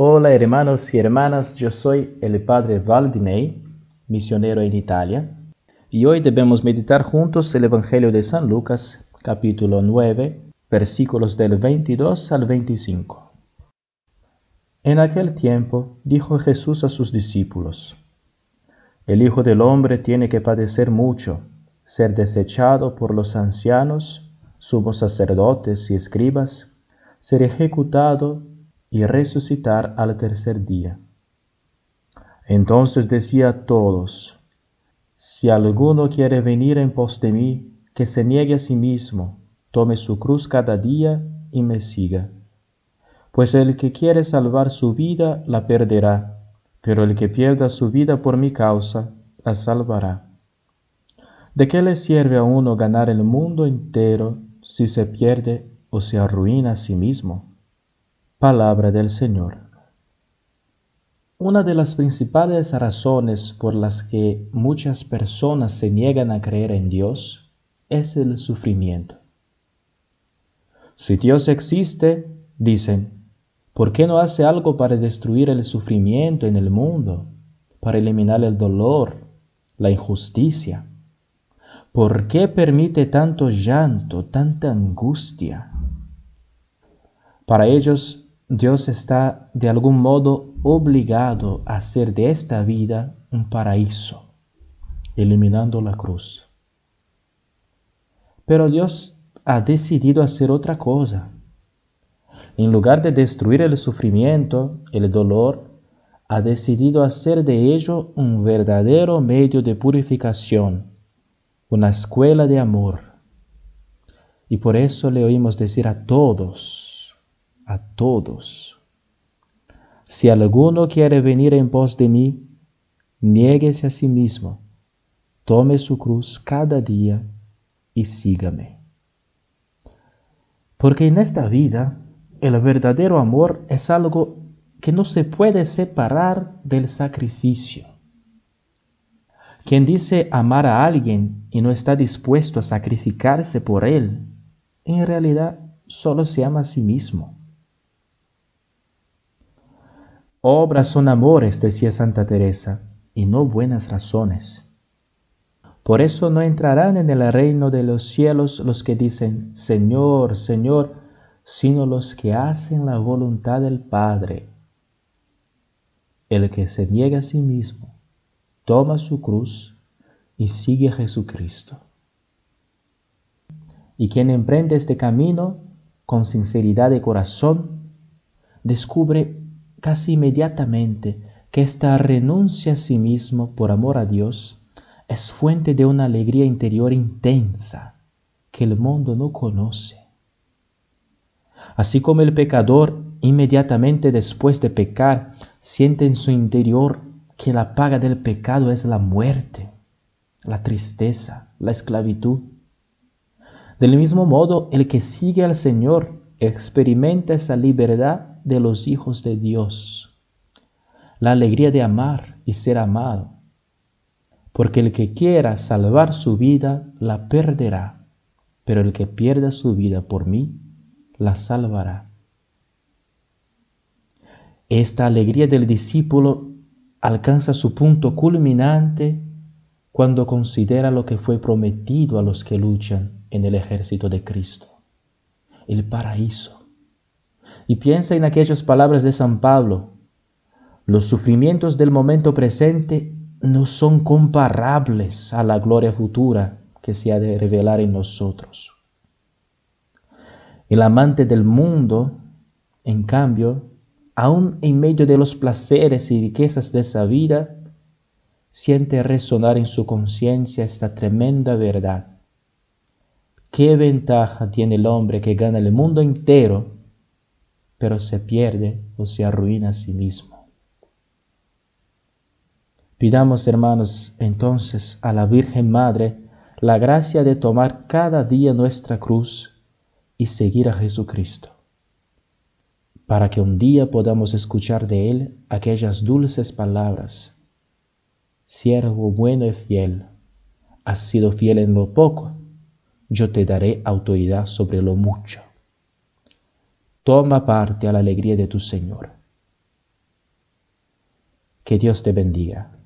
Hola hermanos y hermanas, yo soy el padre Valdinei, misionero en Italia, y hoy debemos meditar juntos el Evangelio de San Lucas, capítulo 9, versículos del 22 al 25. En aquel tiempo dijo Jesús a sus discípulos, El Hijo del Hombre tiene que padecer mucho, ser desechado por los ancianos, sumos sacerdotes y escribas, ser ejecutado y resucitar al tercer día. Entonces decía a todos, si alguno quiere venir en pos de mí, que se niegue a sí mismo, tome su cruz cada día y me siga. Pues el que quiere salvar su vida la perderá, pero el que pierda su vida por mi causa la salvará. ¿De qué le sirve a uno ganar el mundo entero si se pierde o se arruina a sí mismo? Palabra del Señor. Una de las principales razones por las que muchas personas se niegan a creer en Dios es el sufrimiento. Si Dios existe, dicen, ¿por qué no hace algo para destruir el sufrimiento en el mundo, para eliminar el dolor, la injusticia? ¿Por qué permite tanto llanto, tanta angustia? Para ellos Dios está de algún modo obligado a hacer de esta vida un paraíso, eliminando la cruz. Pero Dios ha decidido hacer otra cosa. En lugar de destruir el sufrimiento, el dolor, ha decidido hacer de ello un verdadero medio de purificación, una escuela de amor. Y por eso le oímos decir a todos, a todos. Si alguno quiere venir en pos de mí, niéguese a sí mismo, tome su cruz cada día y sígame. Porque en esta vida el verdadero amor es algo que no se puede separar del sacrificio. Quien dice amar a alguien y no está dispuesto a sacrificarse por él, en realidad solo se ama a sí mismo. Obras son amores, decía Santa Teresa, y no buenas razones. Por eso no entrarán en el reino de los cielos los que dicen, Señor, Señor, sino los que hacen la voluntad del Padre. El que se niega a sí mismo, toma su cruz y sigue a Jesucristo. Y quien emprende este camino con sinceridad de corazón, descubre casi inmediatamente que esta renuncia a sí mismo por amor a Dios es fuente de una alegría interior intensa que el mundo no conoce. Así como el pecador inmediatamente después de pecar siente en su interior que la paga del pecado es la muerte, la tristeza, la esclavitud. Del mismo modo, el que sigue al Señor experimenta esa libertad de los hijos de Dios, la alegría de amar y ser amado, porque el que quiera salvar su vida la perderá, pero el que pierda su vida por mí la salvará. Esta alegría del discípulo alcanza su punto culminante cuando considera lo que fue prometido a los que luchan en el ejército de Cristo, el paraíso y piensa en aquellas palabras de San Pablo. Los sufrimientos del momento presente no son comparables a la gloria futura que se ha de revelar en nosotros. El amante del mundo, en cambio, aun en medio de los placeres y riquezas de esa vida, siente resonar en su conciencia esta tremenda verdad. ¿Qué ventaja tiene el hombre que gana el mundo entero pero se pierde o se arruina a sí mismo. Pidamos, hermanos, entonces a la Virgen Madre la gracia de tomar cada día nuestra cruz y seguir a Jesucristo, para que un día podamos escuchar de Él aquellas dulces palabras. Siervo bueno y fiel, has sido fiel en lo poco, yo te daré autoridad sobre lo mucho. Toma parte a la alegría de tu Señor. Que Dios te bendiga.